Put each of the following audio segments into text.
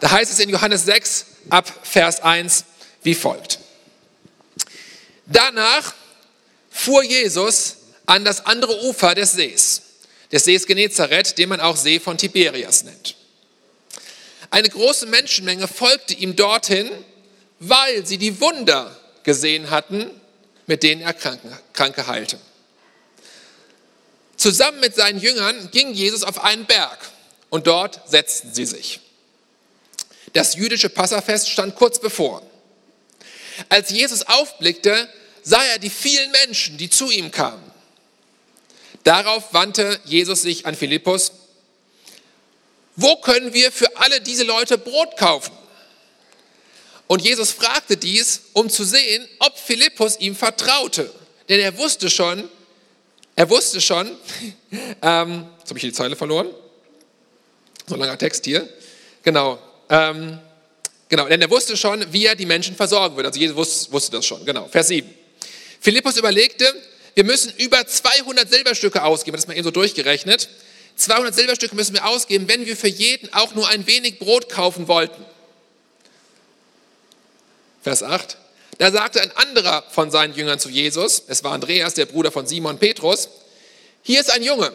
Da heißt es in Johannes 6 ab Vers 1 wie folgt. Danach fuhr Jesus an das andere Ufer des Sees, des Sees Genezareth, den man auch See von Tiberias nennt. Eine große Menschenmenge folgte ihm dorthin, weil sie die Wunder gesehen hatten, mit denen er Kranke heilte. Zusammen mit seinen Jüngern ging Jesus auf einen Berg und dort setzten sie sich. Das jüdische Passafest stand kurz bevor. Als Jesus aufblickte, sah er die vielen Menschen, die zu ihm kamen. Darauf wandte Jesus sich an Philippus. Wo können wir für alle diese Leute Brot kaufen? Und Jesus fragte dies, um zu sehen, ob Philippus ihm vertraute. Denn er wusste schon, er wusste schon, ähm, jetzt habe ich die Zeile verloren, so ein langer Text hier, genau, ähm, genau, denn er wusste schon, wie er die Menschen versorgen würde. Also Jesus wusste, das schon, genau, Vers 7. Philippus überlegte, wir müssen über 200 Silberstücke ausgeben, das ist mal eben so durchgerechnet. 200 Silberstücke müssen wir ausgeben, wenn wir für jeden auch nur ein wenig Brot kaufen wollten. Vers 8. Da sagte ein anderer von seinen Jüngern zu Jesus, es war Andreas, der Bruder von Simon Petrus, hier ist ein Junge,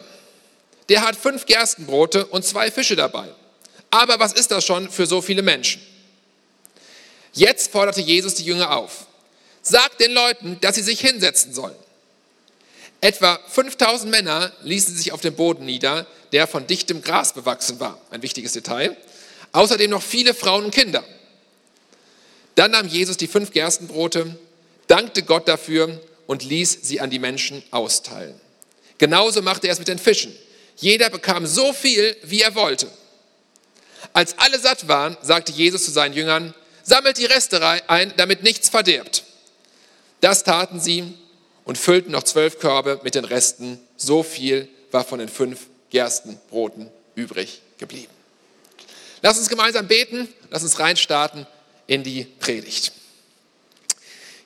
der hat fünf Gerstenbrote und zwei Fische dabei. Aber was ist das schon für so viele Menschen? Jetzt forderte Jesus die Jünger auf. Sagt den Leuten, dass sie sich hinsetzen sollen. Etwa 5000 Männer ließen sich auf dem Boden nieder, der von dichtem Gras bewachsen war. Ein wichtiges Detail. Außerdem noch viele Frauen und Kinder. Dann nahm Jesus die fünf Gerstenbrote, dankte Gott dafür und ließ sie an die Menschen austeilen. Genauso machte er es mit den Fischen. Jeder bekam so viel, wie er wollte. Als alle satt waren, sagte Jesus zu seinen Jüngern, sammelt die Reste ein, damit nichts verderbt. Das taten sie und füllten noch zwölf Körbe mit den Resten. So viel war von den fünf Gerstenbroten übrig geblieben. Lass uns gemeinsam beten, lass uns reinstarten in die Predigt.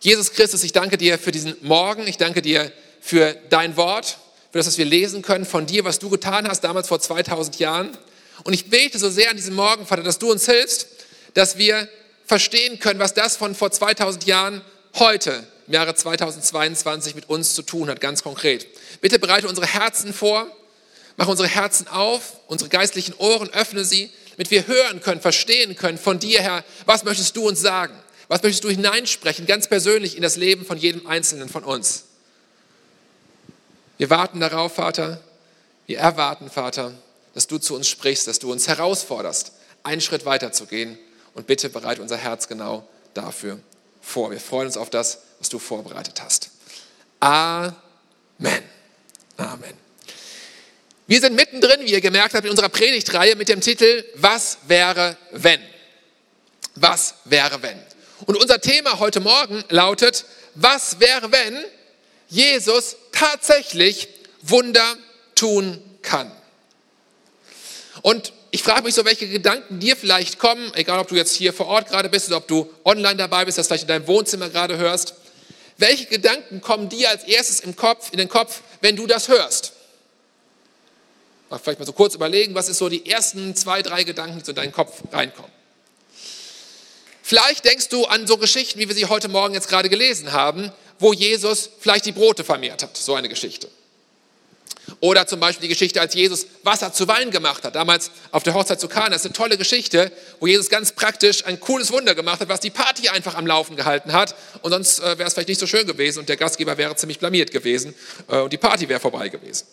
Jesus Christus, ich danke dir für diesen Morgen, ich danke dir für dein Wort, für das, was wir lesen können von dir, was du getan hast damals vor 2000 Jahren. Und ich bete so sehr an diesem Morgen, Vater, dass du uns hilfst, dass wir verstehen können, was das von vor 2000 Jahren heute im Jahre 2022 mit uns zu tun hat, ganz konkret. Bitte bereite unsere Herzen vor, mach unsere Herzen auf, unsere geistlichen Ohren, öffne sie, damit wir hören können, verstehen können von dir, Herr, was möchtest du uns sagen? Was möchtest du hineinsprechen, ganz persönlich in das Leben von jedem Einzelnen von uns? Wir warten darauf, Vater, wir erwarten, Vater, dass du zu uns sprichst, dass du uns herausforderst, einen Schritt weiter zu gehen und bitte bereite unser Herz genau dafür vor. Wir freuen uns auf das, was du vorbereitet hast. Amen. Amen. Wir sind mittendrin, wie ihr gemerkt habt, in unserer Predigtreihe mit dem Titel Was wäre wenn? Was wäre wenn? Und unser Thema heute Morgen lautet, was wäre wenn Jesus tatsächlich Wunder tun kann? Und ich frage mich so, welche Gedanken dir vielleicht kommen, egal ob du jetzt hier vor Ort gerade bist oder ob du online dabei bist, das vielleicht in deinem Wohnzimmer gerade hörst. Welche Gedanken kommen dir als erstes im Kopf, in den Kopf, wenn du das hörst? Vielleicht mal so kurz überlegen, was ist so die ersten zwei, drei Gedanken, die so in deinen Kopf reinkommen. Vielleicht denkst du an so Geschichten, wie wir sie heute Morgen jetzt gerade gelesen haben, wo Jesus vielleicht die Brote vermehrt hat, so eine Geschichte. Oder zum Beispiel die Geschichte, als Jesus Wasser zu Wein gemacht hat, damals auf der Hochzeit zu Kana. Das ist eine tolle Geschichte, wo Jesus ganz praktisch ein cooles Wunder gemacht hat, was die Party einfach am Laufen gehalten hat. Und sonst äh, wäre es vielleicht nicht so schön gewesen und der Gastgeber wäre ziemlich blamiert gewesen äh, und die Party wäre vorbei gewesen.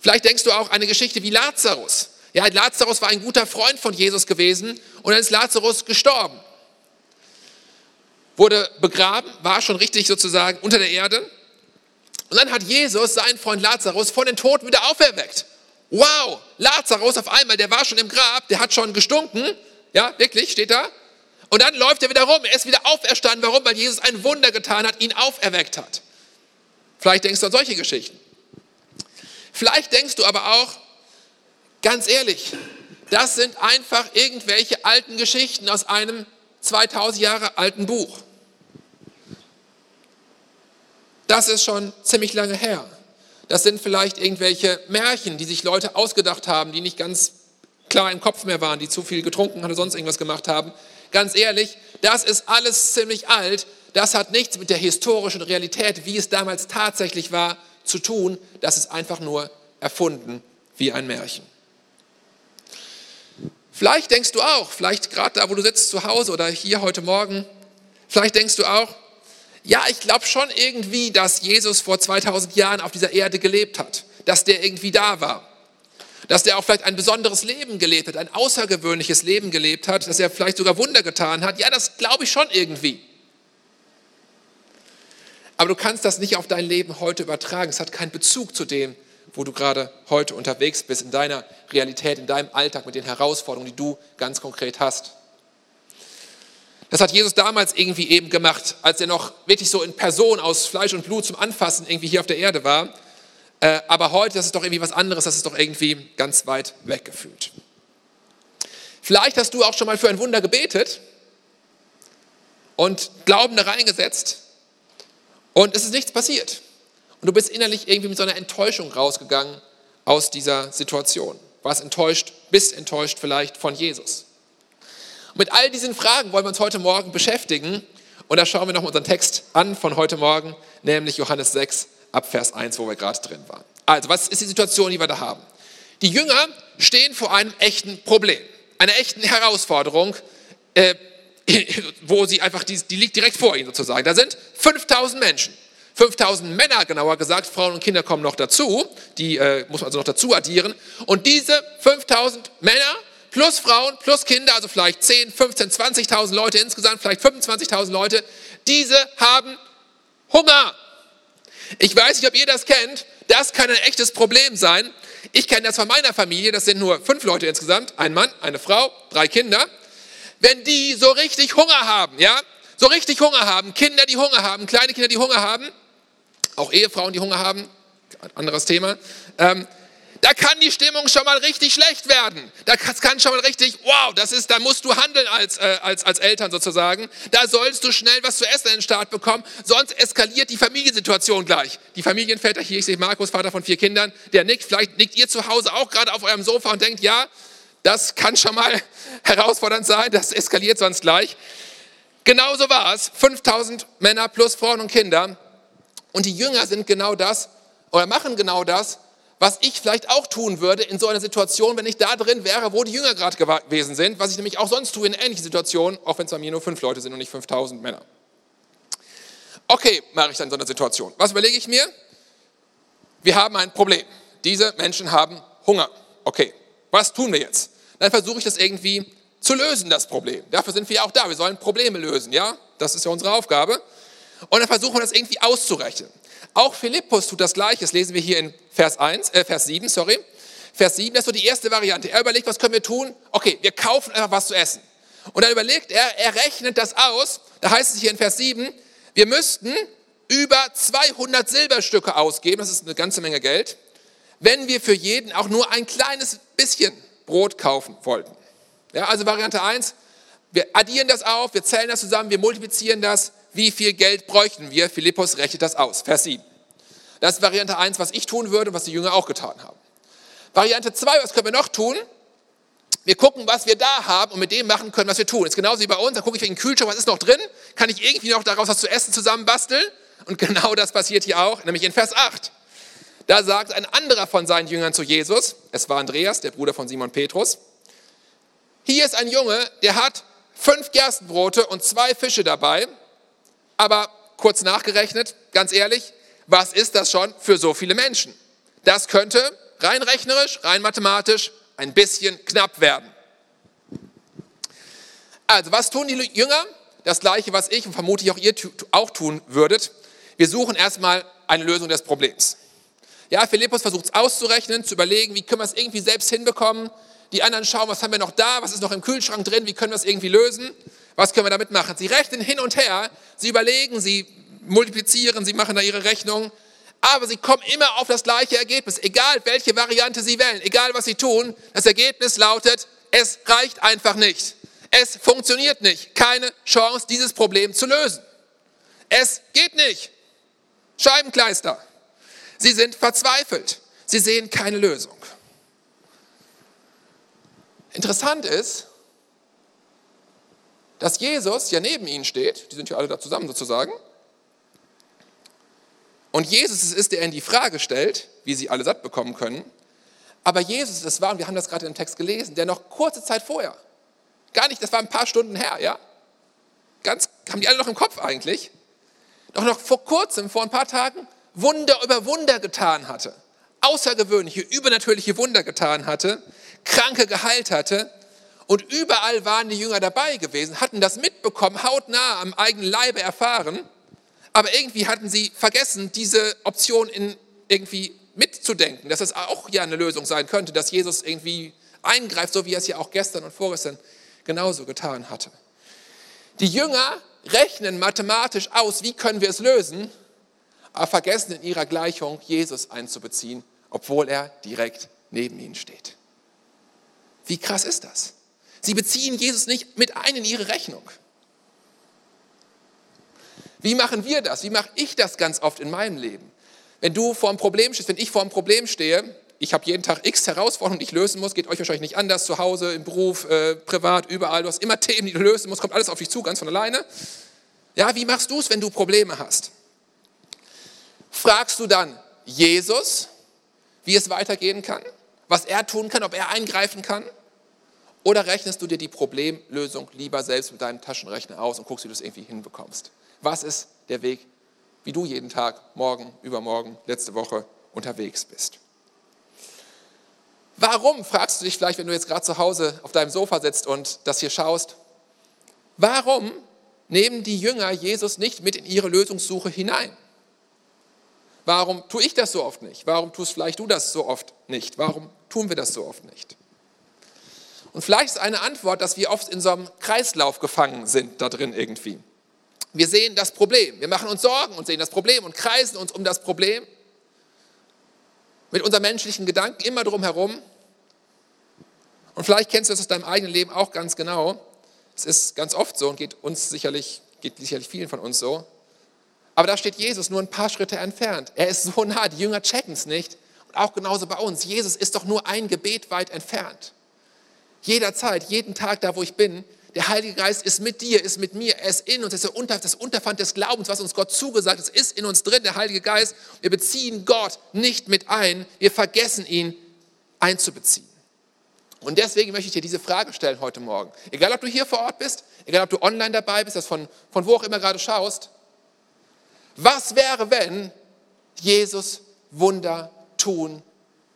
Vielleicht denkst du auch an eine Geschichte wie Lazarus. Ja, Lazarus war ein guter Freund von Jesus gewesen und dann ist Lazarus gestorben. Wurde begraben, war schon richtig sozusagen unter der Erde. Und dann hat Jesus seinen Freund Lazarus von den Toten wieder auferweckt. Wow, Lazarus auf einmal, der war schon im Grab, der hat schon gestunken. Ja, wirklich, steht da. Und dann läuft er wieder rum, er ist wieder auferstanden. Warum? Weil Jesus ein Wunder getan hat, ihn auferweckt hat. Vielleicht denkst du an solche Geschichten. Vielleicht denkst du aber auch, ganz ehrlich, das sind einfach irgendwelche alten Geschichten aus einem 2000 Jahre alten Buch. Das ist schon ziemlich lange her. Das sind vielleicht irgendwelche Märchen, die sich Leute ausgedacht haben, die nicht ganz klar im Kopf mehr waren, die zu viel getrunken oder sonst irgendwas gemacht haben. Ganz ehrlich, das ist alles ziemlich alt. Das hat nichts mit der historischen Realität, wie es damals tatsächlich war, zu tun. Das ist einfach nur erfunden wie ein Märchen. Vielleicht denkst du auch, vielleicht gerade da, wo du sitzt zu Hause oder hier heute Morgen, vielleicht denkst du auch, ja, ich glaube schon irgendwie, dass Jesus vor 2000 Jahren auf dieser Erde gelebt hat, dass der irgendwie da war, dass der auch vielleicht ein besonderes Leben gelebt hat, ein außergewöhnliches Leben gelebt hat, dass er vielleicht sogar Wunder getan hat. Ja, das glaube ich schon irgendwie. Aber du kannst das nicht auf dein Leben heute übertragen. Es hat keinen Bezug zu dem, wo du gerade heute unterwegs bist, in deiner Realität, in deinem Alltag, mit den Herausforderungen, die du ganz konkret hast. Das hat Jesus damals irgendwie eben gemacht, als er noch wirklich so in Person aus Fleisch und Blut zum Anfassen irgendwie hier auf der Erde war. Äh, aber heute, das ist doch irgendwie was anderes, das ist doch irgendwie ganz weit weggefühlt. Vielleicht hast du auch schon mal für ein Wunder gebetet und Glauben da reingesetzt und es ist nichts passiert. Und du bist innerlich irgendwie mit so einer Enttäuschung rausgegangen aus dieser Situation. Warst enttäuscht, bist enttäuscht vielleicht von Jesus. Mit all diesen Fragen wollen wir uns heute Morgen beschäftigen. Und da schauen wir noch unseren Text an von heute Morgen, nämlich Johannes 6 ab Vers 1, wo wir gerade drin waren. Also, was ist die Situation, die wir da haben? Die Jünger stehen vor einem echten Problem, einer echten Herausforderung, äh, wo sie einfach, die, die liegt direkt vor ihnen sozusagen. Da sind 5000 Menschen. 5000 Männer, genauer gesagt, Frauen und Kinder kommen noch dazu, die äh, muss man also noch dazu addieren. Und diese 5000 Männer plus Frauen plus Kinder, also vielleicht 10, 15, 20.000 Leute insgesamt, vielleicht 25.000 Leute, diese haben Hunger. Ich weiß nicht, ob ihr das kennt. Das kann ein echtes Problem sein. Ich kenne das von meiner Familie. Das sind nur fünf Leute insgesamt. Ein Mann, eine Frau, drei Kinder. Wenn die so richtig Hunger haben, ja, so richtig Hunger haben, Kinder, die Hunger haben, kleine Kinder, die Hunger haben, auch Ehefrauen, die Hunger haben, anderes Thema. Ähm, da kann die Stimmung schon mal richtig schlecht werden. Da kann schon mal richtig, wow, das ist, da musst du handeln als, äh, als, als Eltern sozusagen. Da sollst du schnell was zu essen in den Start bekommen, sonst eskaliert die Familiensituation gleich. Die Familienväter hier, ich sehe Markus, Vater von vier Kindern, der nickt, vielleicht nickt ihr zu Hause auch gerade auf eurem Sofa und denkt, ja, das kann schon mal herausfordernd sein, das eskaliert sonst gleich. Genauso war es, 5000 Männer plus Frauen und Kinder und die Jünger sind genau das oder machen genau das, was ich vielleicht auch tun würde in so einer Situation, wenn ich da drin wäre, wo die Jünger gerade gewesen sind, was ich nämlich auch sonst tue in ähnlichen Situationen, auch wenn es bei mir nur fünf Leute sind und nicht 5000 Männer. Okay, mache ich dann in so einer Situation. Was überlege ich mir? Wir haben ein Problem. Diese Menschen haben Hunger. Okay, was tun wir jetzt? Dann versuche ich das irgendwie zu lösen, das Problem. Dafür sind wir ja auch da. Wir sollen Probleme lösen, ja? Das ist ja unsere Aufgabe. Und dann versuchen wir das irgendwie auszurechnen. Auch Philippus tut das Gleiche. Das lesen wir hier in Vers 1, äh, Vers 7, sorry. Vers 7, das ist so die erste Variante. Er überlegt, was können wir tun? Okay, wir kaufen einfach was zu essen. Und dann überlegt er, er rechnet das aus. Da heißt es hier in Vers 7, wir müssten über 200 Silberstücke ausgeben, das ist eine ganze Menge Geld, wenn wir für jeden auch nur ein kleines bisschen Brot kaufen wollten. Ja, also Variante 1, wir addieren das auf, wir zählen das zusammen, wir multiplizieren das, wie viel Geld bräuchten wir? Philippus rechnet das aus. Vers 7. Das ist Variante 1, was ich tun würde und was die Jünger auch getan haben. Variante 2, was können wir noch tun? Wir gucken, was wir da haben und mit dem machen können, was wir tun. Das ist genauso wie bei uns. Da gucke ich in den Kühlschrank, was ist noch drin? Kann ich irgendwie noch daraus was zu essen zusammenbasteln? Und genau das passiert hier auch, nämlich in Vers 8. Da sagt ein anderer von seinen Jüngern zu Jesus, es war Andreas, der Bruder von Simon Petrus, hier ist ein Junge, der hat fünf Gerstenbrote und zwei Fische dabei. Aber kurz nachgerechnet, ganz ehrlich, was ist das schon für so viele Menschen? Das könnte rein rechnerisch, rein mathematisch ein bisschen knapp werden. Also, was tun die Jünger? Das gleiche, was ich und vermutlich auch ihr auch tun würdet. Wir suchen erstmal eine Lösung des Problems. Ja, Philippus versucht es auszurechnen, zu überlegen, wie können wir es irgendwie selbst hinbekommen. Die anderen schauen, was haben wir noch da, was ist noch im Kühlschrank drin, wie können wir es irgendwie lösen. Was können wir damit machen? Sie rechnen hin und her, sie überlegen, sie multiplizieren, sie machen da ihre Rechnung, aber sie kommen immer auf das gleiche Ergebnis, egal welche Variante sie wählen, egal was sie tun. Das Ergebnis lautet, es reicht einfach nicht. Es funktioniert nicht. Keine Chance, dieses Problem zu lösen. Es geht nicht. Scheibenkleister. Sie sind verzweifelt. Sie sehen keine Lösung. Interessant ist, dass Jesus ja neben ihnen steht, die sind ja alle da zusammen sozusagen, und Jesus es ist, der ihnen die Frage stellt, wie sie alle satt bekommen können, aber Jesus es war, und wir haben das gerade im Text gelesen, der noch kurze Zeit vorher, gar nicht, das war ein paar Stunden her, ja, ganz, haben die alle noch im Kopf eigentlich, doch noch vor kurzem, vor ein paar Tagen, Wunder über Wunder getan hatte, außergewöhnliche, übernatürliche Wunder getan hatte, Kranke geheilt hatte und überall waren die Jünger dabei gewesen, hatten das mitbekommen, hautnah am eigenen Leibe erfahren, aber irgendwie hatten sie vergessen, diese Option in irgendwie mitzudenken, dass es auch ja eine Lösung sein könnte, dass Jesus irgendwie eingreift, so wie er es ja auch gestern und vorgestern genauso getan hatte. Die Jünger rechnen mathematisch aus, wie können wir es lösen, aber vergessen in ihrer Gleichung Jesus einzubeziehen, obwohl er direkt neben ihnen steht. Wie krass ist das? Sie beziehen Jesus nicht mit ein in ihre Rechnung. Wie machen wir das? Wie mache ich das ganz oft in meinem Leben? Wenn du vor einem Problem stehst, wenn ich vor einem Problem stehe, ich habe jeden Tag x Herausforderungen, die ich lösen muss, geht euch wahrscheinlich nicht anders, zu Hause, im Beruf, äh, privat, überall. Du hast immer Themen, die du lösen musst, kommt alles auf dich zu, ganz von alleine. Ja, wie machst du es, wenn du Probleme hast? Fragst du dann Jesus, wie es weitergehen kann, was er tun kann, ob er eingreifen kann? Oder rechnest du dir die Problemlösung lieber selbst mit deinem Taschenrechner aus und guckst, wie du es irgendwie hinbekommst? Was ist der Weg, wie du jeden Tag, morgen, übermorgen, letzte Woche unterwegs bist? Warum, fragst du dich vielleicht, wenn du jetzt gerade zu Hause auf deinem Sofa sitzt und das hier schaust, warum nehmen die Jünger Jesus nicht mit in ihre Lösungssuche hinein? Warum tue ich das so oft nicht? Warum tust vielleicht du das so oft nicht? Warum tun wir das so oft nicht? Und vielleicht ist eine Antwort, dass wir oft in so einem Kreislauf gefangen sind, da drin irgendwie. Wir sehen das Problem, wir machen uns Sorgen und sehen das Problem und kreisen uns um das Problem mit unseren menschlichen Gedanken immer drum herum. Und vielleicht kennst du das aus deinem eigenen Leben auch ganz genau. Es ist ganz oft so und geht uns sicherlich, geht sicherlich vielen von uns so. Aber da steht Jesus nur ein paar Schritte entfernt. Er ist so nah, die Jünger checken es nicht. Und auch genauso bei uns. Jesus ist doch nur ein Gebet weit entfernt. Jederzeit, jeden Tag, da wo ich bin, der Heilige Geist ist mit dir, ist mit mir, er ist in uns, das ist das Unterpfand des Glaubens, was uns Gott zugesagt hat, ist in uns drin, der Heilige Geist. Wir beziehen Gott nicht mit ein, wir vergessen ihn einzubeziehen. Und deswegen möchte ich dir diese Frage stellen heute Morgen. Egal, ob du hier vor Ort bist, egal, ob du online dabei bist, das von, von wo auch immer gerade schaust. Was wäre, wenn Jesus Wunder tun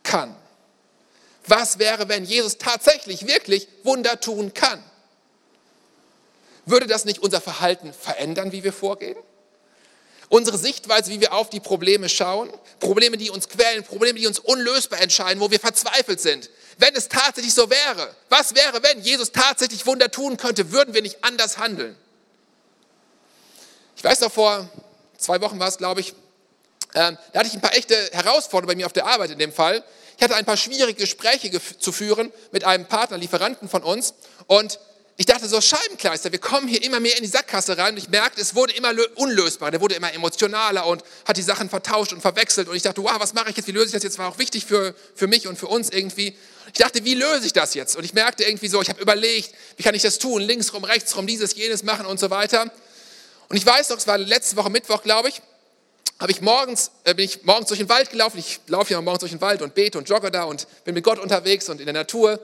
kann? Was wäre, wenn Jesus tatsächlich, wirklich Wunder tun kann? Würde das nicht unser Verhalten verändern, wie wir vorgehen? Unsere Sichtweise, wie wir auf die Probleme schauen, Probleme, die uns quälen, Probleme, die uns unlösbar entscheiden, wo wir verzweifelt sind. Wenn es tatsächlich so wäre, was wäre, wenn Jesus tatsächlich Wunder tun könnte, würden wir nicht anders handeln? Ich weiß noch, vor zwei Wochen war es, glaube ich, ähm, da hatte ich ein paar echte Herausforderungen bei mir auf der Arbeit in dem Fall. Ich hatte ein paar schwierige Gespräche zu führen mit einem Partner, Lieferanten von uns. Und ich dachte so, Scheibenkleister, wir kommen hier immer mehr in die Sackgasse rein. Und ich merkte, es wurde immer unlösbarer, der wurde immer emotionaler und hat die Sachen vertauscht und verwechselt. Und ich dachte, wow, was mache ich jetzt, wie löse ich das jetzt, war auch wichtig für, für mich und für uns irgendwie. Ich dachte, wie löse ich das jetzt? Und ich merkte irgendwie so, ich habe überlegt, wie kann ich das tun, links rum, rechts rum, dieses, jenes machen und so weiter. Und ich weiß noch, es war letzte Woche Mittwoch, glaube ich, habe ich morgens, äh, bin ich morgens durch den Wald gelaufen. Ich laufe ja morgens durch den Wald und bete und jogge da und bin mit Gott unterwegs und in der Natur.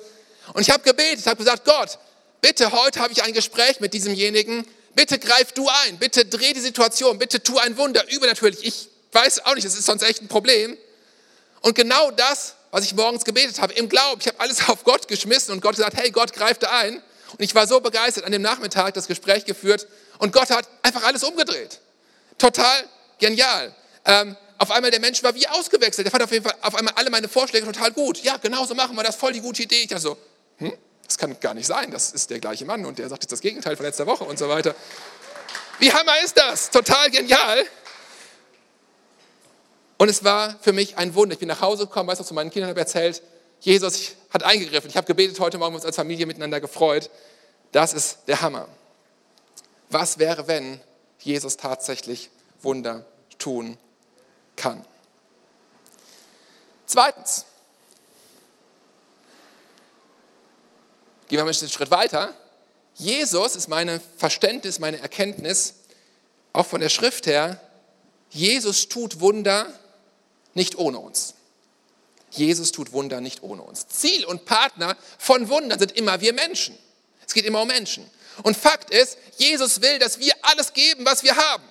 Und ich habe gebetet, habe gesagt, Gott, bitte heute habe ich ein Gespräch mit diesemjenigen, bitte greif du ein, bitte dreh die Situation, bitte tu ein Wunder, übernatürlich. Ich weiß auch nicht, das ist sonst echt ein Problem. Und genau das, was ich morgens gebetet habe, im Glauben, ich habe alles auf Gott geschmissen und Gott gesagt, hey Gott, greif da ein. Und ich war so begeistert, an dem Nachmittag das Gespräch geführt und Gott hat einfach alles umgedreht. Total genial. Ähm, auf einmal der Mensch war wie ausgewechselt. Der fand auf jeden Fall auf einmal alle meine Vorschläge total gut. Ja, genau so machen wir das, voll die gute Idee. Ich dachte so, hm, das kann gar nicht sein, das ist der gleiche Mann und der sagt jetzt das Gegenteil von letzter Woche und so weiter. Wie hammer ist das? Total genial. Und es war für mich ein Wunder. Ich bin nach Hause gekommen, weißt du, zu meinen Kindern habe erzählt, Jesus hat eingegriffen. Ich habe gebetet heute Morgen, wir uns als Familie miteinander gefreut. Das ist der Hammer. Was wäre, wenn Jesus tatsächlich Wunder tun kann? Zweitens, Gehen wir mal einen Schritt weiter. Jesus ist meine Verständnis, meine Erkenntnis, auch von der Schrift her, Jesus tut Wunder nicht ohne uns. Jesus tut Wunder nicht ohne uns. Ziel und Partner von Wundern sind immer wir Menschen. Es geht immer um Menschen. Und Fakt ist, Jesus will, dass wir alles geben, was wir haben.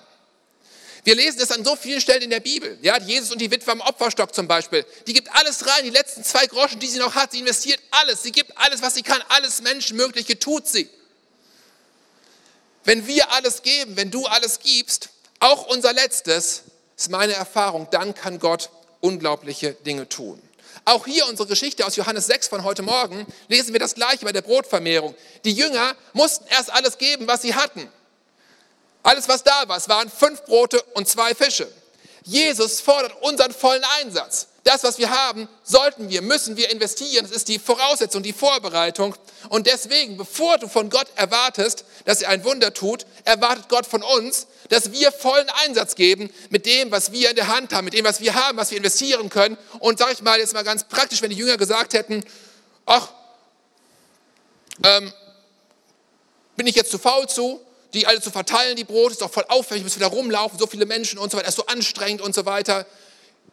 Wir lesen es an so vielen Stellen in der Bibel. Ja, Jesus und die Witwe am Opferstock zum Beispiel. Die gibt alles rein, die letzten zwei Groschen, die sie noch hat. Sie investiert alles. Sie gibt alles, was sie kann. Alles Menschenmögliche tut sie. Wenn wir alles geben, wenn du alles gibst, auch unser Letztes, ist meine Erfahrung, dann kann Gott unglaubliche Dinge tun. Auch hier unsere Geschichte aus Johannes 6 von heute Morgen lesen wir das gleiche bei der Brotvermehrung. Die Jünger mussten erst alles geben, was sie hatten. Alles, was da war, es waren fünf Brote und zwei Fische. Jesus fordert unseren vollen Einsatz. Das, was wir haben, sollten wir, müssen wir investieren. Das ist die Voraussetzung, die Vorbereitung. Und deswegen, bevor du von Gott erwartest, dass er ein Wunder tut, erwartet Gott von uns, dass wir vollen Einsatz geben mit dem, was wir in der Hand haben, mit dem, was wir haben, was wir investieren können. Und sage ich mal jetzt mal ganz praktisch, wenn die Jünger gesagt hätten, ach, ähm, bin ich jetzt zu faul zu, die alle zu verteilen, die Brote, ist doch voll aufwendig, müssen wieder rumlaufen, so viele Menschen und so weiter, ist so anstrengend und so weiter.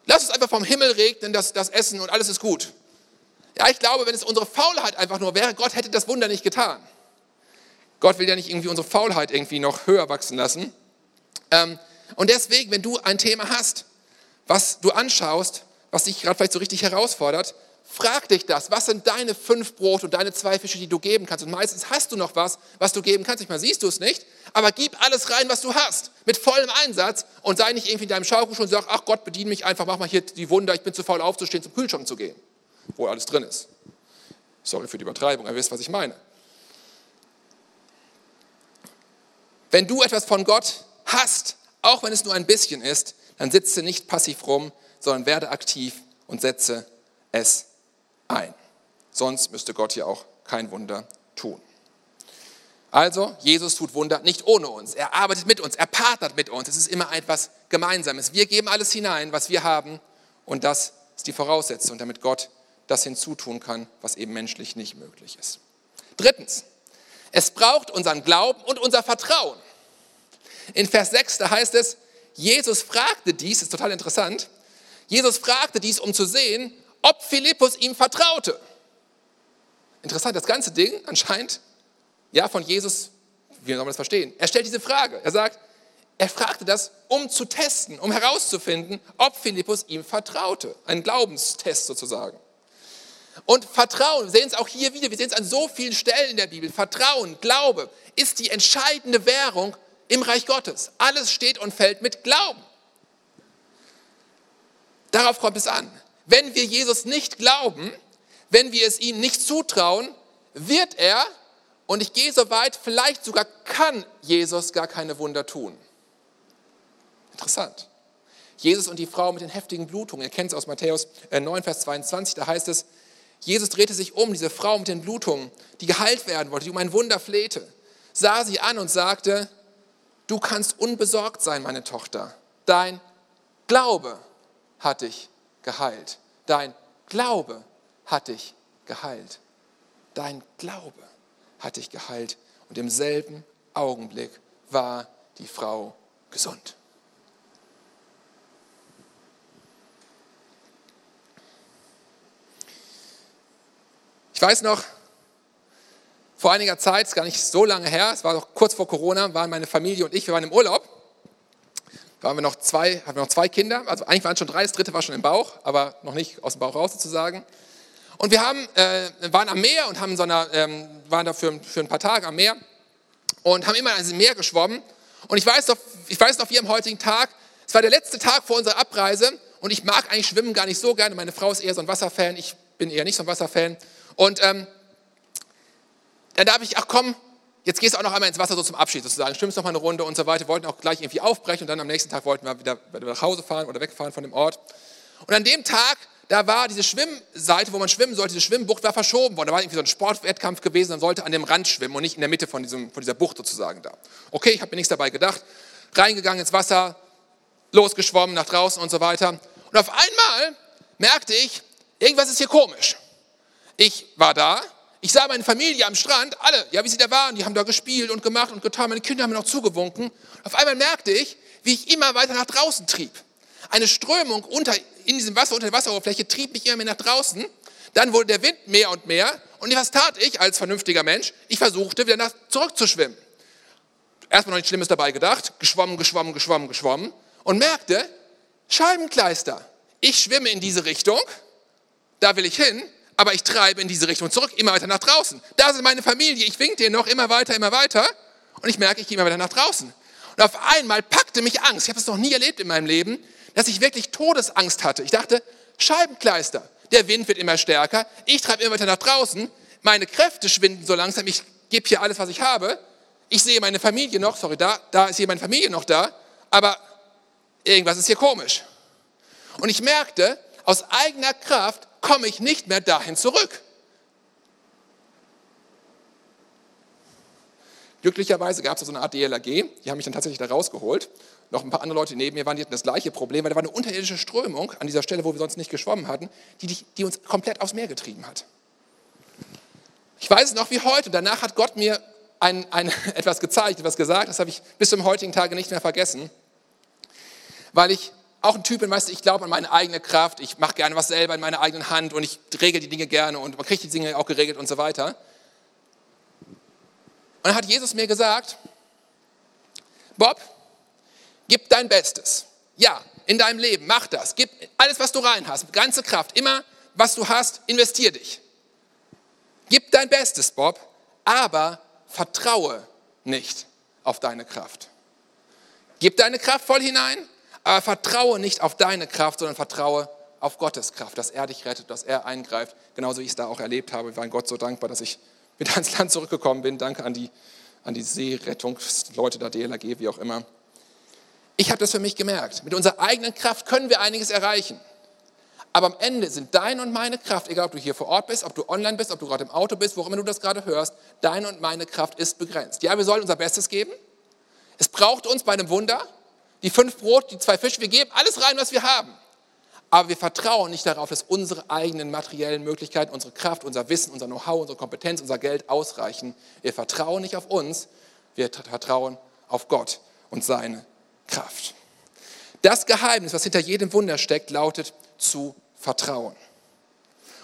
Lass es einfach vom Himmel regnen, das, das Essen und alles ist gut. Ja, ich glaube, wenn es unsere Faulheit einfach nur wäre, Gott hätte das Wunder nicht getan. Gott will ja nicht irgendwie unsere Faulheit irgendwie noch höher wachsen lassen. Ähm, und deswegen, wenn du ein Thema hast, was du anschaust, was dich gerade vielleicht so richtig herausfordert, frag dich das. Was sind deine fünf Brote und deine zwei Fische, die du geben kannst? Und meistens hast du noch was, was du geben kannst. Manchmal siehst du es nicht, aber gib alles rein, was du hast, mit vollem Einsatz und sei nicht irgendwie in deinem Schaukusch und sag, ach Gott, bediene mich einfach, mach mal hier die Wunder, ich bin zu faul aufzustehen, zum Kühlschrank zu gehen, wo alles drin ist. Sorry für die Übertreibung, ihr wisst, was ich meine. Wenn du etwas von Gott hast, auch wenn es nur ein bisschen ist, dann sitze nicht passiv rum, sondern werde aktiv und setze es ein. Sonst müsste Gott hier auch kein Wunder tun. Also, Jesus tut Wunder nicht ohne uns. Er arbeitet mit uns, er partnert mit uns. Es ist immer etwas Gemeinsames. Wir geben alles hinein, was wir haben, und das ist die Voraussetzung, damit Gott das hinzutun kann, was eben menschlich nicht möglich ist. Drittens, es braucht unseren Glauben und unser Vertrauen. In Vers 6, da heißt es, Jesus fragte dies, ist total interessant, Jesus fragte dies, um zu sehen, ob Philippus ihm vertraute. Interessant, das ganze Ding anscheinend, ja, von Jesus, wie soll man das verstehen? Er stellt diese Frage. Er sagt, er fragte das, um zu testen, um herauszufinden, ob Philippus ihm vertraute. Ein Glaubenstest sozusagen. Und Vertrauen, wir sehen es auch hier wieder, wir sehen es an so vielen Stellen in der Bibel. Vertrauen, Glaube ist die entscheidende Währung im Reich Gottes. Alles steht und fällt mit Glauben. Darauf kommt es an. Wenn wir Jesus nicht glauben, wenn wir es ihm nicht zutrauen, wird er, und ich gehe so weit, vielleicht sogar kann Jesus gar keine Wunder tun. Interessant. Jesus und die Frau mit den heftigen Blutungen, ihr kennt es aus Matthäus 9, äh, Vers 22, da heißt es, Jesus drehte sich um, diese Frau mit den Blutungen, die geheilt werden wollte, die um ein Wunder flehte, sah sie an und sagte, du kannst unbesorgt sein, meine Tochter. Dein Glaube hat dich geheilt. Dein Glaube hat dich geheilt. Dein Glaube hat dich geheilt. Und im selben Augenblick war die Frau gesund. Ich weiß noch, vor einiger Zeit, gar nicht so lange her, es war noch kurz vor Corona, waren meine Familie und ich, wir waren im Urlaub. Da waren wir noch zwei, hatten wir noch zwei Kinder, also eigentlich waren es schon drei, das dritte war schon im Bauch, aber noch nicht aus dem Bauch raus sozusagen. Und wir haben, äh, waren am Meer und haben so einer, ähm, waren da für, für ein paar Tage am Meer und haben immer an diesem Meer geschwommen. Und ich weiß noch, ich weiß noch wie am heutigen Tag, es war der letzte Tag vor unserer Abreise und ich mag eigentlich Schwimmen gar nicht so gerne. Meine Frau ist eher so ein Wasserfan, ich bin eher nicht so ein Wasserfan. Und ähm, dann darf ich, ach komm, jetzt gehst du auch noch einmal ins Wasser so zum Abschied sozusagen, schwimmst noch mal eine Runde und so weiter. Wir wollten auch gleich irgendwie aufbrechen und dann am nächsten Tag wollten wir wieder nach Hause fahren oder wegfahren von dem Ort. Und an dem Tag, da war diese Schwimmseite, wo man schwimmen sollte, diese Schwimmbucht war verschoben worden. Da war irgendwie so ein Sportwettkampf gewesen, man sollte an dem Rand schwimmen und nicht in der Mitte von, diesem, von dieser Bucht sozusagen da. Okay, ich habe mir nichts dabei gedacht. Reingegangen ins Wasser, losgeschwommen nach draußen und so weiter. Und auf einmal merkte ich, irgendwas ist hier komisch. Ich war da, ich sah meine Familie am Strand, alle, ja, wie sie da waren, die haben da gespielt und gemacht und getan, meine Kinder haben mir noch zugewunken. Auf einmal merkte ich, wie ich immer weiter nach draußen trieb. Eine Strömung unter, in diesem Wasser, unter der Wasseroberfläche, trieb mich immer mehr nach draußen. Dann wurde der Wind mehr und mehr. Und was tat ich als vernünftiger Mensch? Ich versuchte, wieder nach, zurückzuschwimmen. Erstmal noch nichts Schlimmes dabei gedacht. Geschwommen, geschwommen, geschwommen, geschwommen. Und merkte, Scheibenkleister. Ich schwimme in diese Richtung. Da will ich hin aber ich treibe in diese Richtung zurück, immer weiter nach draußen. Da ist meine Familie, ich wink dir noch immer weiter, immer weiter und ich merke, ich gehe immer weiter nach draußen. Und auf einmal packte mich Angst. Ich habe es noch nie erlebt in meinem Leben, dass ich wirklich Todesangst hatte. Ich dachte, Scheibenkleister, der Wind wird immer stärker, ich treibe immer weiter nach draußen, meine Kräfte schwinden so langsam, ich gebe hier alles, was ich habe. Ich sehe meine Familie noch, sorry, da, da ist hier meine Familie noch da, aber irgendwas ist hier komisch. Und ich merkte, aus eigener Kraft komme ich nicht mehr dahin zurück. Glücklicherweise gab es so eine Art DLRG, die haben mich dann tatsächlich da rausgeholt. Noch ein paar andere Leute neben mir waren, die hatten das gleiche Problem, weil da war eine unterirdische Strömung an dieser Stelle, wo wir sonst nicht geschwommen hatten, die, die uns komplett aufs Meer getrieben hat. Ich weiß es noch wie heute. Danach hat Gott mir ein, ein, etwas gezeigt, etwas gesagt, das habe ich bis zum heutigen Tage nicht mehr vergessen, weil ich auch ein Typ bin, weißt du, ich glaube an meine eigene Kraft, ich mache gerne was selber in meiner eigenen Hand und ich regel die Dinge gerne und man kriegt die Dinge auch geregelt und so weiter. Und dann hat Jesus mir gesagt, Bob, gib dein Bestes. Ja, in deinem Leben, mach das. Gib alles, was du rein hast, ganze Kraft, immer, was du hast, investier dich. Gib dein Bestes, Bob, aber vertraue nicht auf deine Kraft. Gib deine Kraft voll hinein, aber vertraue nicht auf deine Kraft, sondern vertraue auf Gottes Kraft, dass er dich rettet, dass er eingreift. Genauso wie ich es da auch erlebt habe. Wir waren Gott so dankbar, dass ich wieder ans Land zurückgekommen bin. Danke an die, an die Seerettungsleute der DLRG, wie auch immer. Ich habe das für mich gemerkt. Mit unserer eigenen Kraft können wir einiges erreichen. Aber am Ende sind deine und meine Kraft, egal ob du hier vor Ort bist, ob du online bist, ob du gerade im Auto bist, wo immer du das gerade hörst, deine und meine Kraft ist begrenzt. Ja, wir sollen unser Bestes geben. Es braucht uns bei einem Wunder die fünf Brot, die zwei Fische, wir geben alles rein, was wir haben. Aber wir vertrauen nicht darauf, dass unsere eigenen materiellen Möglichkeiten, unsere Kraft, unser Wissen, unser Know-how, unsere Kompetenz, unser Geld ausreichen. Wir vertrauen nicht auf uns, wir vertrauen auf Gott und seine Kraft. Das Geheimnis, was hinter jedem Wunder steckt, lautet zu vertrauen.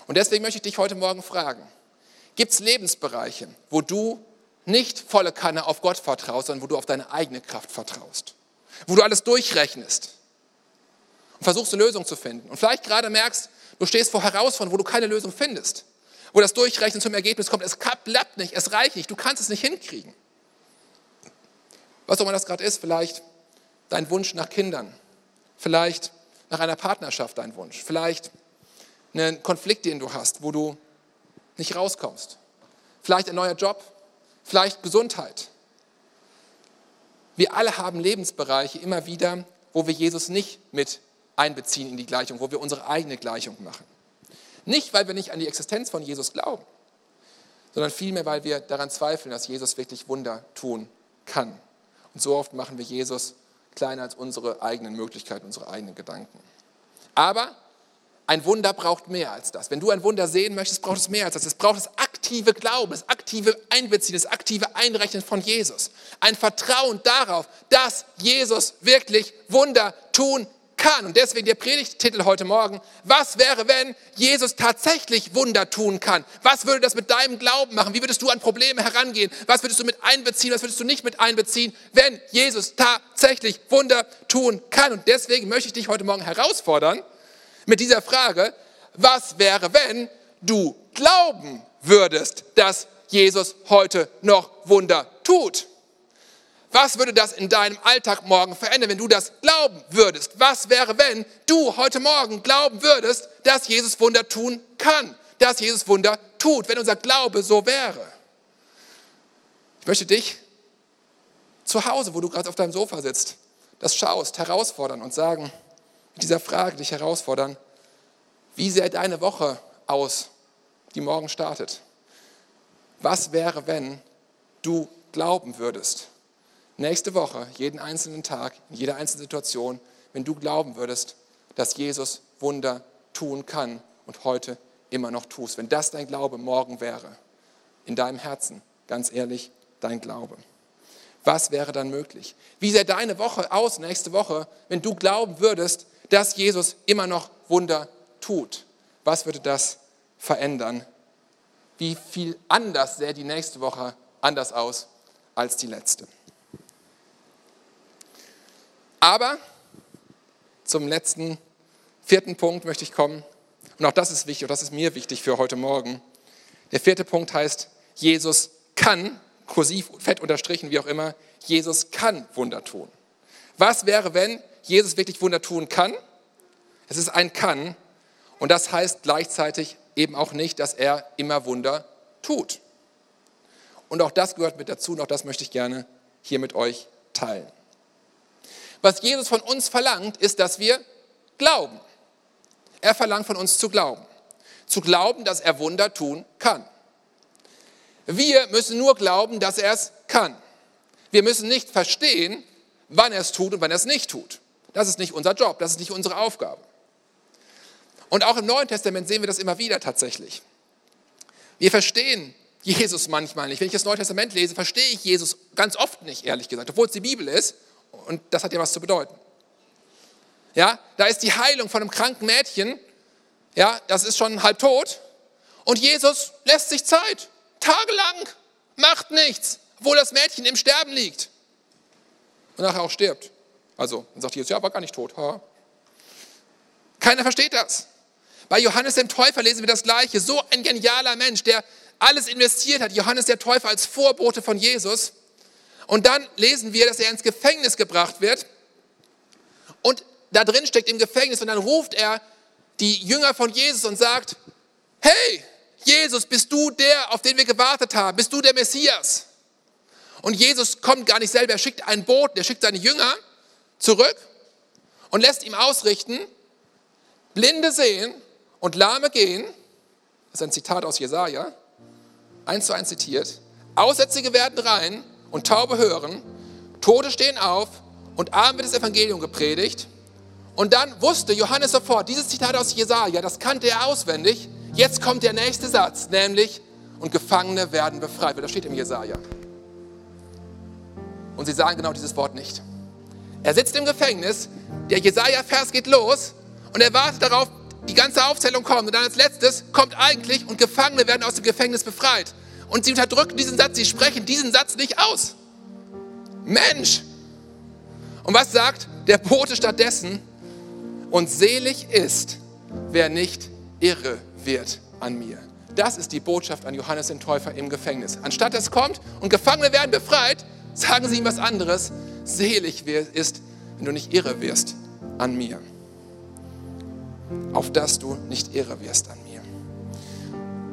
Und deswegen möchte ich dich heute Morgen fragen, gibt es Lebensbereiche, wo du nicht volle Kanne auf Gott vertraust, sondern wo du auf deine eigene Kraft vertraust? Wo du alles durchrechnest und versuchst eine Lösung zu finden. Und vielleicht gerade merkst, du stehst vor Herausforderungen, wo du keine Lösung findest, wo das Durchrechnen zum Ergebnis kommt, es klappt nicht, es reicht nicht, du kannst es nicht hinkriegen. Was auch immer das gerade ist, vielleicht dein Wunsch nach Kindern, vielleicht nach einer Partnerschaft dein Wunsch, vielleicht einen Konflikt, den du hast, wo du nicht rauskommst, vielleicht ein neuer Job, vielleicht Gesundheit, wir alle haben Lebensbereiche immer wieder, wo wir Jesus nicht mit einbeziehen in die Gleichung, wo wir unsere eigene Gleichung machen. Nicht, weil wir nicht an die Existenz von Jesus glauben, sondern vielmehr, weil wir daran zweifeln, dass Jesus wirklich Wunder tun kann. Und so oft machen wir Jesus kleiner als unsere eigenen Möglichkeiten, unsere eigenen Gedanken. Aber ein Wunder braucht mehr als das. Wenn du ein Wunder sehen möchtest, braucht es mehr als das. Es braucht das aktive Glauben, das aktive Einbeziehen, das aktive Einrechnen von Jesus. Ein Vertrauen darauf, dass Jesus wirklich Wunder tun kann. Und deswegen der Predigttitel heute Morgen, was wäre, wenn Jesus tatsächlich Wunder tun kann? Was würde das mit deinem Glauben machen? Wie würdest du an Probleme herangehen? Was würdest du mit einbeziehen? Was würdest du nicht mit einbeziehen, wenn Jesus tatsächlich Wunder tun kann? Und deswegen möchte ich dich heute Morgen herausfordern, mit dieser Frage, was wäre, wenn du glauben würdest, dass Jesus heute noch Wunder tut? Was würde das in deinem Alltag morgen verändern, wenn du das glauben würdest? Was wäre, wenn du heute Morgen glauben würdest, dass Jesus Wunder tun kann, dass Jesus Wunder tut, wenn unser Glaube so wäre? Ich möchte dich zu Hause, wo du gerade auf deinem Sofa sitzt, das schaust, herausfordern und sagen, mit dieser Frage dich herausfordern, wie sähe deine Woche aus, die morgen startet? Was wäre, wenn du glauben würdest, nächste Woche, jeden einzelnen Tag, in jeder einzelnen Situation, wenn du glauben würdest, dass Jesus Wunder tun kann und heute immer noch tust, wenn das dein Glaube morgen wäre, in deinem Herzen, ganz ehrlich, dein Glaube? Was wäre dann möglich? Wie sähe deine Woche aus, nächste Woche, wenn du glauben würdest, dass Jesus immer noch Wunder tut? Was würde das verändern? Wie viel anders sähe die nächste Woche anders aus als die letzte? Aber zum letzten, vierten Punkt möchte ich kommen. Und auch das ist wichtig, und das ist mir wichtig für heute Morgen. Der vierte Punkt heißt, Jesus kann, kursiv, fett unterstrichen, wie auch immer, Jesus kann Wunder tun. Was wäre, wenn Jesus wirklich Wunder tun kann? Es ist ein Kann und das heißt gleichzeitig eben auch nicht, dass er immer Wunder tut. Und auch das gehört mit dazu und auch das möchte ich gerne hier mit euch teilen. Was Jesus von uns verlangt, ist, dass wir glauben. Er verlangt von uns zu glauben. Zu glauben, dass er Wunder tun kann. Wir müssen nur glauben, dass er es kann. Wir müssen nicht verstehen, wann er es tut und wann er es nicht tut. Das ist nicht unser Job, das ist nicht unsere Aufgabe. Und auch im Neuen Testament sehen wir das immer wieder tatsächlich. Wir verstehen Jesus manchmal nicht. Wenn ich das Neue Testament lese, verstehe ich Jesus ganz oft nicht, ehrlich gesagt, obwohl es die Bibel ist. Und das hat ja was zu bedeuten. Ja, da ist die Heilung von einem kranken Mädchen. Ja, das ist schon halb tot. Und Jesus lässt sich Zeit. Tagelang. Macht nichts. Obwohl das Mädchen im Sterben liegt. Und nachher auch stirbt. Also, dann sagt Jesus, ja, war gar nicht tot. Ha. Keiner versteht das. Bei Johannes dem Täufer lesen wir das Gleiche. So ein genialer Mensch, der alles investiert hat. Johannes der Täufer als Vorbote von Jesus. Und dann lesen wir, dass er ins Gefängnis gebracht wird. Und da drin steckt im Gefängnis und dann ruft er die Jünger von Jesus und sagt, hey, Jesus, bist du der, auf den wir gewartet haben? Bist du der Messias? Und Jesus kommt gar nicht selber, er schickt einen Boten, er schickt seine Jünger zurück und lässt ihm ausrichten, Blinde sehen und Lahme gehen, das ist ein Zitat aus Jesaja, eins zu eins zitiert, Aussätzige werden rein und Taube hören, Tote stehen auf und Arm wird das Evangelium gepredigt. Und dann wusste Johannes sofort, dieses Zitat aus Jesaja, das kannte er auswendig. Jetzt kommt der nächste Satz, nämlich, und Gefangene werden befreit. Das steht im Jesaja. Und sie sagen genau dieses Wort nicht. Er sitzt im Gefängnis, der Jesaja-Vers geht los und er wartet darauf, die ganze Aufzählung kommt. Und dann als letztes kommt eigentlich, und Gefangene werden aus dem Gefängnis befreit. Und sie unterdrücken diesen Satz, sie sprechen diesen Satz nicht aus. Mensch! Und was sagt der Bote stattdessen? Und selig ist, wer nicht irre wird an mir. Das ist die Botschaft an Johannes den Täufer im Gefängnis. Anstatt es kommt und Gefangene werden befreit, sagen sie ihm was anderes. Selig ist, wenn du nicht irre wirst an mir. Auf dass du nicht irre wirst an mir.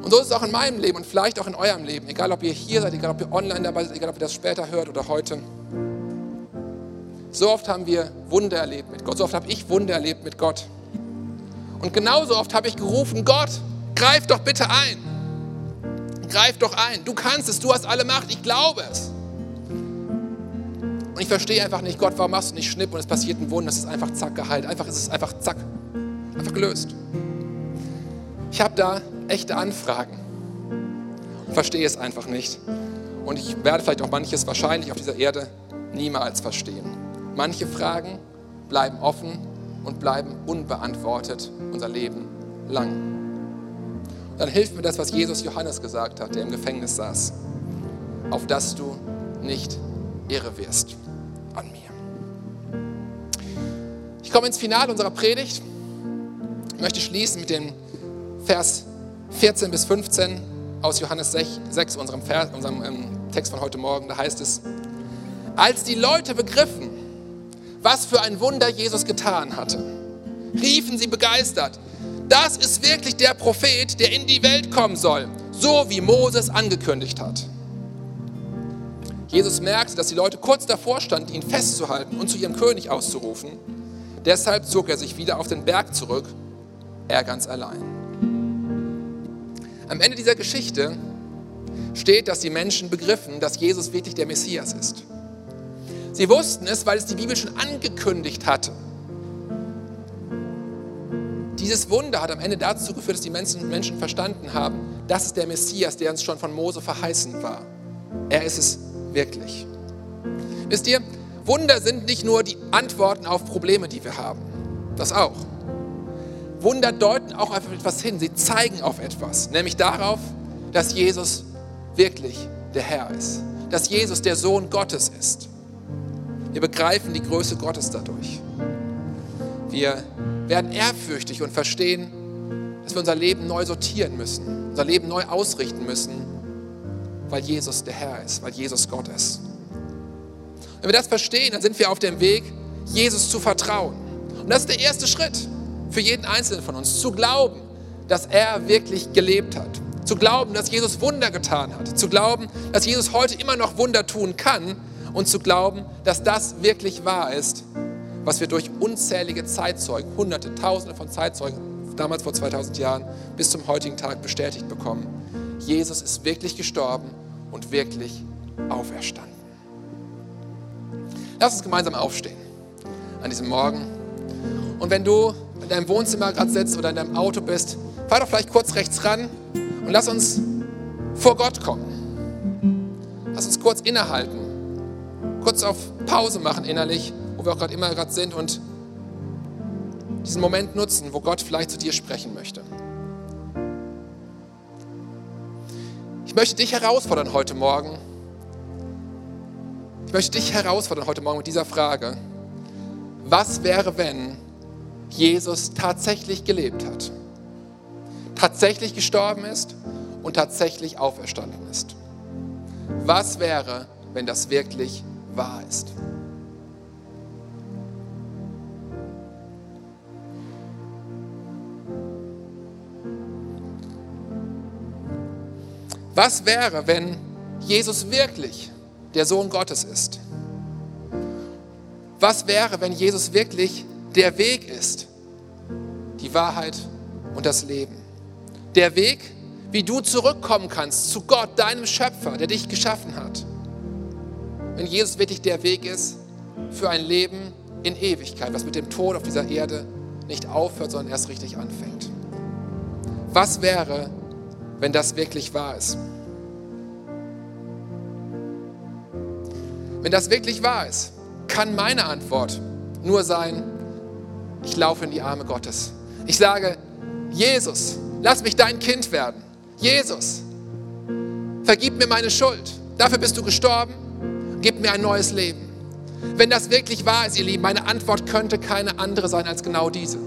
Und so ist es auch in meinem Leben und vielleicht auch in eurem Leben. Egal, ob ihr hier seid, egal, ob ihr online dabei seid, egal, ob ihr das später hört oder heute. So oft haben wir Wunder erlebt mit Gott. So oft habe ich Wunder erlebt mit Gott. Und genauso oft habe ich gerufen, Gott, greif doch bitte ein. Greif doch ein. Du kannst es, du hast alle Macht, ich glaube es. Und ich verstehe einfach nicht, Gott, warum machst du nicht Schnipp und es passiert ein Wunder, es ist einfach zack geheilt. Einfach ist es einfach zack. Einfach gelöst. Ich habe da echte Anfragen und verstehe es einfach nicht. Und ich werde vielleicht auch manches wahrscheinlich auf dieser Erde niemals verstehen. Manche Fragen bleiben offen und bleiben unbeantwortet unser Leben lang. Und dann hilft mir das, was Jesus Johannes gesagt hat, der im Gefängnis saß, auf dass du nicht irre wirst an mir. Ich komme ins Finale unserer Predigt. Ich möchte schließen mit dem Vers 14 bis 15 aus Johannes 6, unserem, Vers, unserem ähm, Text von heute Morgen. Da heißt es, als die Leute begriffen, was für ein Wunder Jesus getan hatte, riefen sie begeistert, das ist wirklich der Prophet, der in die Welt kommen soll, so wie Moses angekündigt hat. Jesus merkte, dass die Leute kurz davor standen, ihn festzuhalten und zu ihrem König auszurufen. Deshalb zog er sich wieder auf den Berg zurück, er ganz allein. Am Ende dieser Geschichte steht, dass die Menschen begriffen, dass Jesus wirklich der Messias ist. Sie wussten es, weil es die Bibel schon angekündigt hatte. Dieses Wunder hat am Ende dazu geführt, dass die Menschen, Menschen verstanden haben, das ist der Messias, der uns schon von Mose verheißen war. Er ist es wirklich. Wisst ihr, Wunder sind nicht nur die Antworten auf Probleme, die wir haben. Das auch. Wunder deuten auch auf etwas hin. Sie zeigen auf etwas, nämlich darauf, dass Jesus wirklich der Herr ist. Dass Jesus der Sohn Gottes ist. Wir begreifen die Größe Gottes dadurch. Wir werden ehrfürchtig und verstehen, dass wir unser Leben neu sortieren müssen, unser Leben neu ausrichten müssen, weil Jesus der Herr ist, weil Jesus Gott ist. Wenn wir das verstehen, dann sind wir auf dem Weg, Jesus zu vertrauen. Und das ist der erste Schritt für jeden Einzelnen von uns, zu glauben, dass er wirklich gelebt hat. Zu glauben, dass Jesus Wunder getan hat. Zu glauben, dass Jesus heute immer noch Wunder tun kann. Und zu glauben, dass das wirklich wahr ist, was wir durch unzählige Zeitzeugen, Hunderte, Tausende von Zeitzeugen, damals vor 2000 Jahren, bis zum heutigen Tag bestätigt bekommen. Jesus ist wirklich gestorben und wirklich auferstanden. Lass uns gemeinsam aufstehen an diesem Morgen. Und wenn du in deinem Wohnzimmer gerade sitzt oder in deinem Auto bist, fahr doch vielleicht kurz rechts ran und lass uns vor Gott kommen. Lass uns kurz innehalten, kurz auf Pause machen innerlich, wo wir auch gerade immer gerade sind und diesen Moment nutzen, wo Gott vielleicht zu dir sprechen möchte. Ich möchte dich herausfordern heute Morgen. Ich möchte dich herausfordern heute Morgen mit dieser Frage. Was wäre, wenn Jesus tatsächlich gelebt hat, tatsächlich gestorben ist und tatsächlich auferstanden ist? Was wäre, wenn das wirklich wahr ist? Was wäre, wenn Jesus wirklich der Sohn Gottes ist? Was wäre, wenn Jesus wirklich der Weg ist, die Wahrheit und das Leben? Der Weg, wie du zurückkommen kannst zu Gott, deinem Schöpfer, der dich geschaffen hat. Wenn Jesus wirklich der Weg ist für ein Leben in Ewigkeit, was mit dem Tod auf dieser Erde nicht aufhört, sondern erst richtig anfängt. Was wäre, wenn das wirklich wahr ist. Wenn das wirklich wahr ist, kann meine Antwort nur sein, ich laufe in die Arme Gottes. Ich sage, Jesus, lass mich dein Kind werden. Jesus, vergib mir meine Schuld. Dafür bist du gestorben. Gib mir ein neues Leben. Wenn das wirklich wahr ist, ihr Lieben, meine Antwort könnte keine andere sein als genau diese.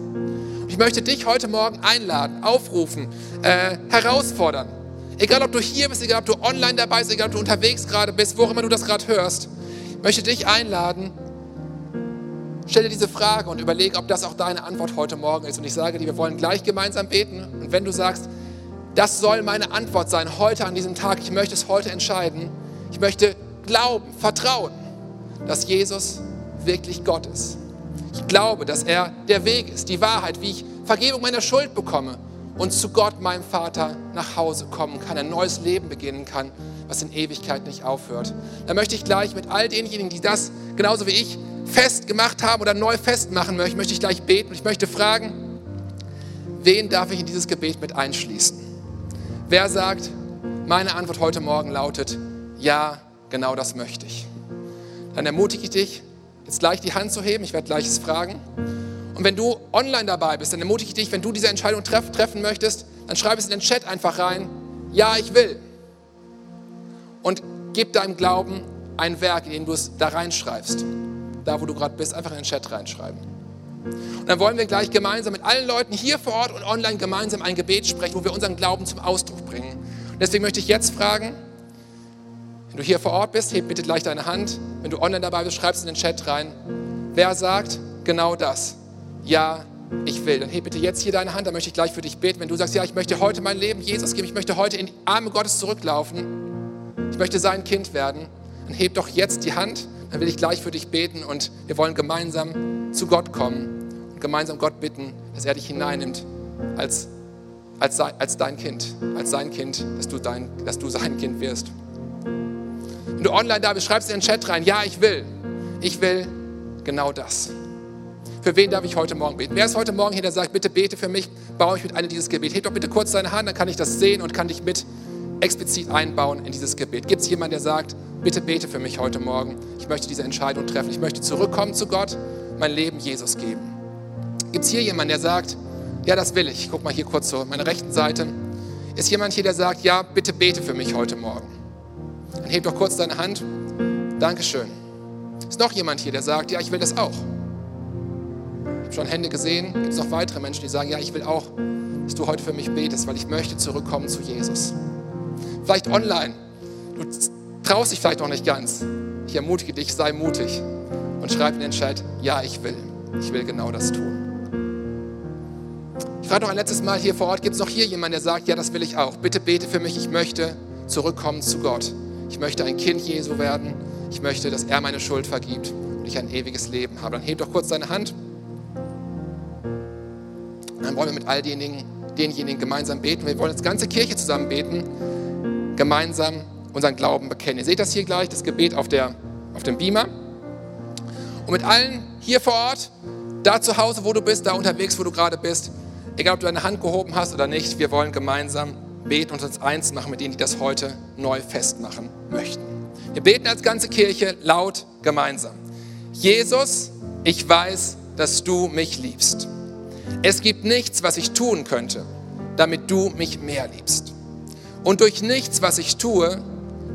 Ich möchte dich heute Morgen einladen, aufrufen, äh, herausfordern. Egal, ob du hier bist, egal, ob du online dabei bist, egal, ob du unterwegs gerade bist, wo immer du das gerade hörst. Ich möchte dich einladen, stell dir diese Frage und überlege, ob das auch deine Antwort heute Morgen ist. Und ich sage dir, wir wollen gleich gemeinsam beten. Und wenn du sagst, das soll meine Antwort sein, heute an diesem Tag, ich möchte es heute entscheiden, ich möchte glauben, vertrauen, dass Jesus wirklich Gott ist ich glaube, dass er der Weg ist, die Wahrheit, wie ich Vergebung meiner Schuld bekomme und zu Gott, meinem Vater, nach Hause kommen kann, ein neues Leben beginnen kann, was in Ewigkeit nicht aufhört. Da möchte ich gleich mit all denjenigen, die das genauso wie ich festgemacht haben oder neu festmachen möchten, möchte ich gleich beten. Ich möchte fragen, wen darf ich in dieses Gebet mit einschließen? Wer sagt, meine Antwort heute Morgen lautet, ja, genau das möchte ich. Dann ermutige ich dich, jetzt gleich die Hand zu heben. Ich werde gleiches fragen. Und wenn du online dabei bist, dann ermutige ich dich, wenn du diese Entscheidung treff, treffen möchtest, dann schreib es in den Chat einfach rein. Ja, ich will. Und gib deinem Glauben ein Werk, in dem du es da reinschreibst. Da, wo du gerade bist, einfach in den Chat reinschreiben. Und dann wollen wir gleich gemeinsam mit allen Leuten hier vor Ort und online gemeinsam ein Gebet sprechen, wo wir unseren Glauben zum Ausdruck bringen. Und deswegen möchte ich jetzt fragen, wenn du hier vor Ort bist, heb bitte gleich deine Hand. Wenn du online dabei bist, schreib es in den Chat rein. Wer sagt genau das? Ja, ich will. Dann heb bitte jetzt hier deine Hand, dann möchte ich gleich für dich beten. Wenn du sagst, ja, ich möchte heute mein Leben Jesus geben, ich möchte heute in die Arme Gottes zurücklaufen, ich möchte sein Kind werden, dann heb doch jetzt die Hand, dann will ich gleich für dich beten und wir wollen gemeinsam zu Gott kommen und gemeinsam Gott bitten, dass er dich hineinnimmt als, als, als dein Kind, als sein Kind, dass du, dein, dass du sein Kind wirst. Wenn du online da bist, schreibst in den Chat rein, ja, ich will. Ich will genau das. Für wen darf ich heute Morgen beten? Wer ist heute Morgen hier, der sagt, bitte bete für mich, baue ich mit einem dieses Gebet. Heb doch bitte kurz deine Hand, dann kann ich das sehen und kann dich mit explizit einbauen in dieses Gebet. Gibt es jemanden, der sagt, bitte bete für mich heute Morgen? Ich möchte diese Entscheidung treffen. Ich möchte zurückkommen zu Gott, mein Leben Jesus geben. Gibt es hier jemanden, der sagt, ja, das will ich. Guck mal hier kurz so, meine rechten Seite. Ist jemand hier, der sagt, ja, bitte bete für mich heute Morgen? Dann heb doch kurz deine Hand. Dankeschön. Ist noch jemand hier, der sagt, ja, ich will das auch? Ich habe schon Hände gesehen. Gibt es noch weitere Menschen, die sagen, ja, ich will auch, dass du heute für mich betest, weil ich möchte zurückkommen zu Jesus. Vielleicht online. Du traust dich vielleicht noch nicht ganz. Ich ermutige dich, sei mutig und schreib in den Chat, ja, ich will. Ich will genau das tun. Ich frage noch ein letztes Mal hier vor Ort, gibt es noch hier jemanden, der sagt, ja, das will ich auch. Bitte bete für mich, ich möchte zurückkommen zu Gott. Ich möchte ein Kind Jesu werden. Ich möchte, dass er meine Schuld vergibt und ich ein ewiges Leben habe. Dann heb doch kurz deine Hand. Dann wollen wir mit all denjenigen, denjenigen gemeinsam beten. Wir wollen als ganze Kirche zusammen beten, gemeinsam unseren Glauben bekennen. Ihr seht das hier gleich, das Gebet auf, der, auf dem Beamer. Und mit allen hier vor Ort, da zu Hause, wo du bist, da unterwegs, wo du gerade bist, egal ob du deine Hand gehoben hast oder nicht, wir wollen gemeinsam beten und uns eins machen mit denen, die das heute neu festmachen möchten. Wir beten als ganze Kirche laut gemeinsam. Jesus, ich weiß, dass du mich liebst. Es gibt nichts, was ich tun könnte, damit du mich mehr liebst. Und durch nichts, was ich tue,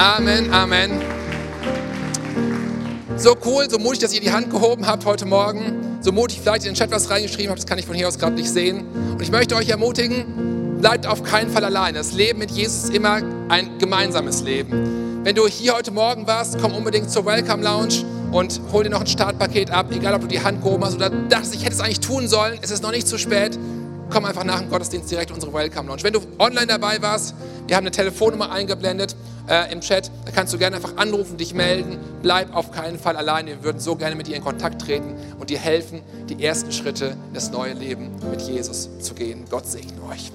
Amen. Amen. So cool, so mutig, dass ihr die Hand gehoben habt heute Morgen. So mutig, vielleicht in den Chat was reingeschrieben habt, das kann ich von hier aus gerade nicht sehen. Und ich möchte euch ermutigen, bleibt auf keinen Fall alleine. Das Leben mit Jesus ist immer ein gemeinsames Leben. Wenn du hier heute Morgen warst, komm unbedingt zur Welcome Lounge und hol dir noch ein Startpaket ab, egal ob du die Hand gehoben hast oder dachtest, ich hätte es eigentlich tun sollen, es ist noch nicht zu spät. Komm einfach nach dem Gottesdienst direkt in unsere Welcome Lounge. Wenn du online dabei warst, wir haben eine Telefonnummer eingeblendet äh, im Chat, da kannst du gerne einfach anrufen, dich melden. Bleib auf keinen Fall alleine. Wir würden so gerne mit dir in Kontakt treten und dir helfen, die ersten Schritte in das neue Leben mit Jesus zu gehen. Gott segne euch.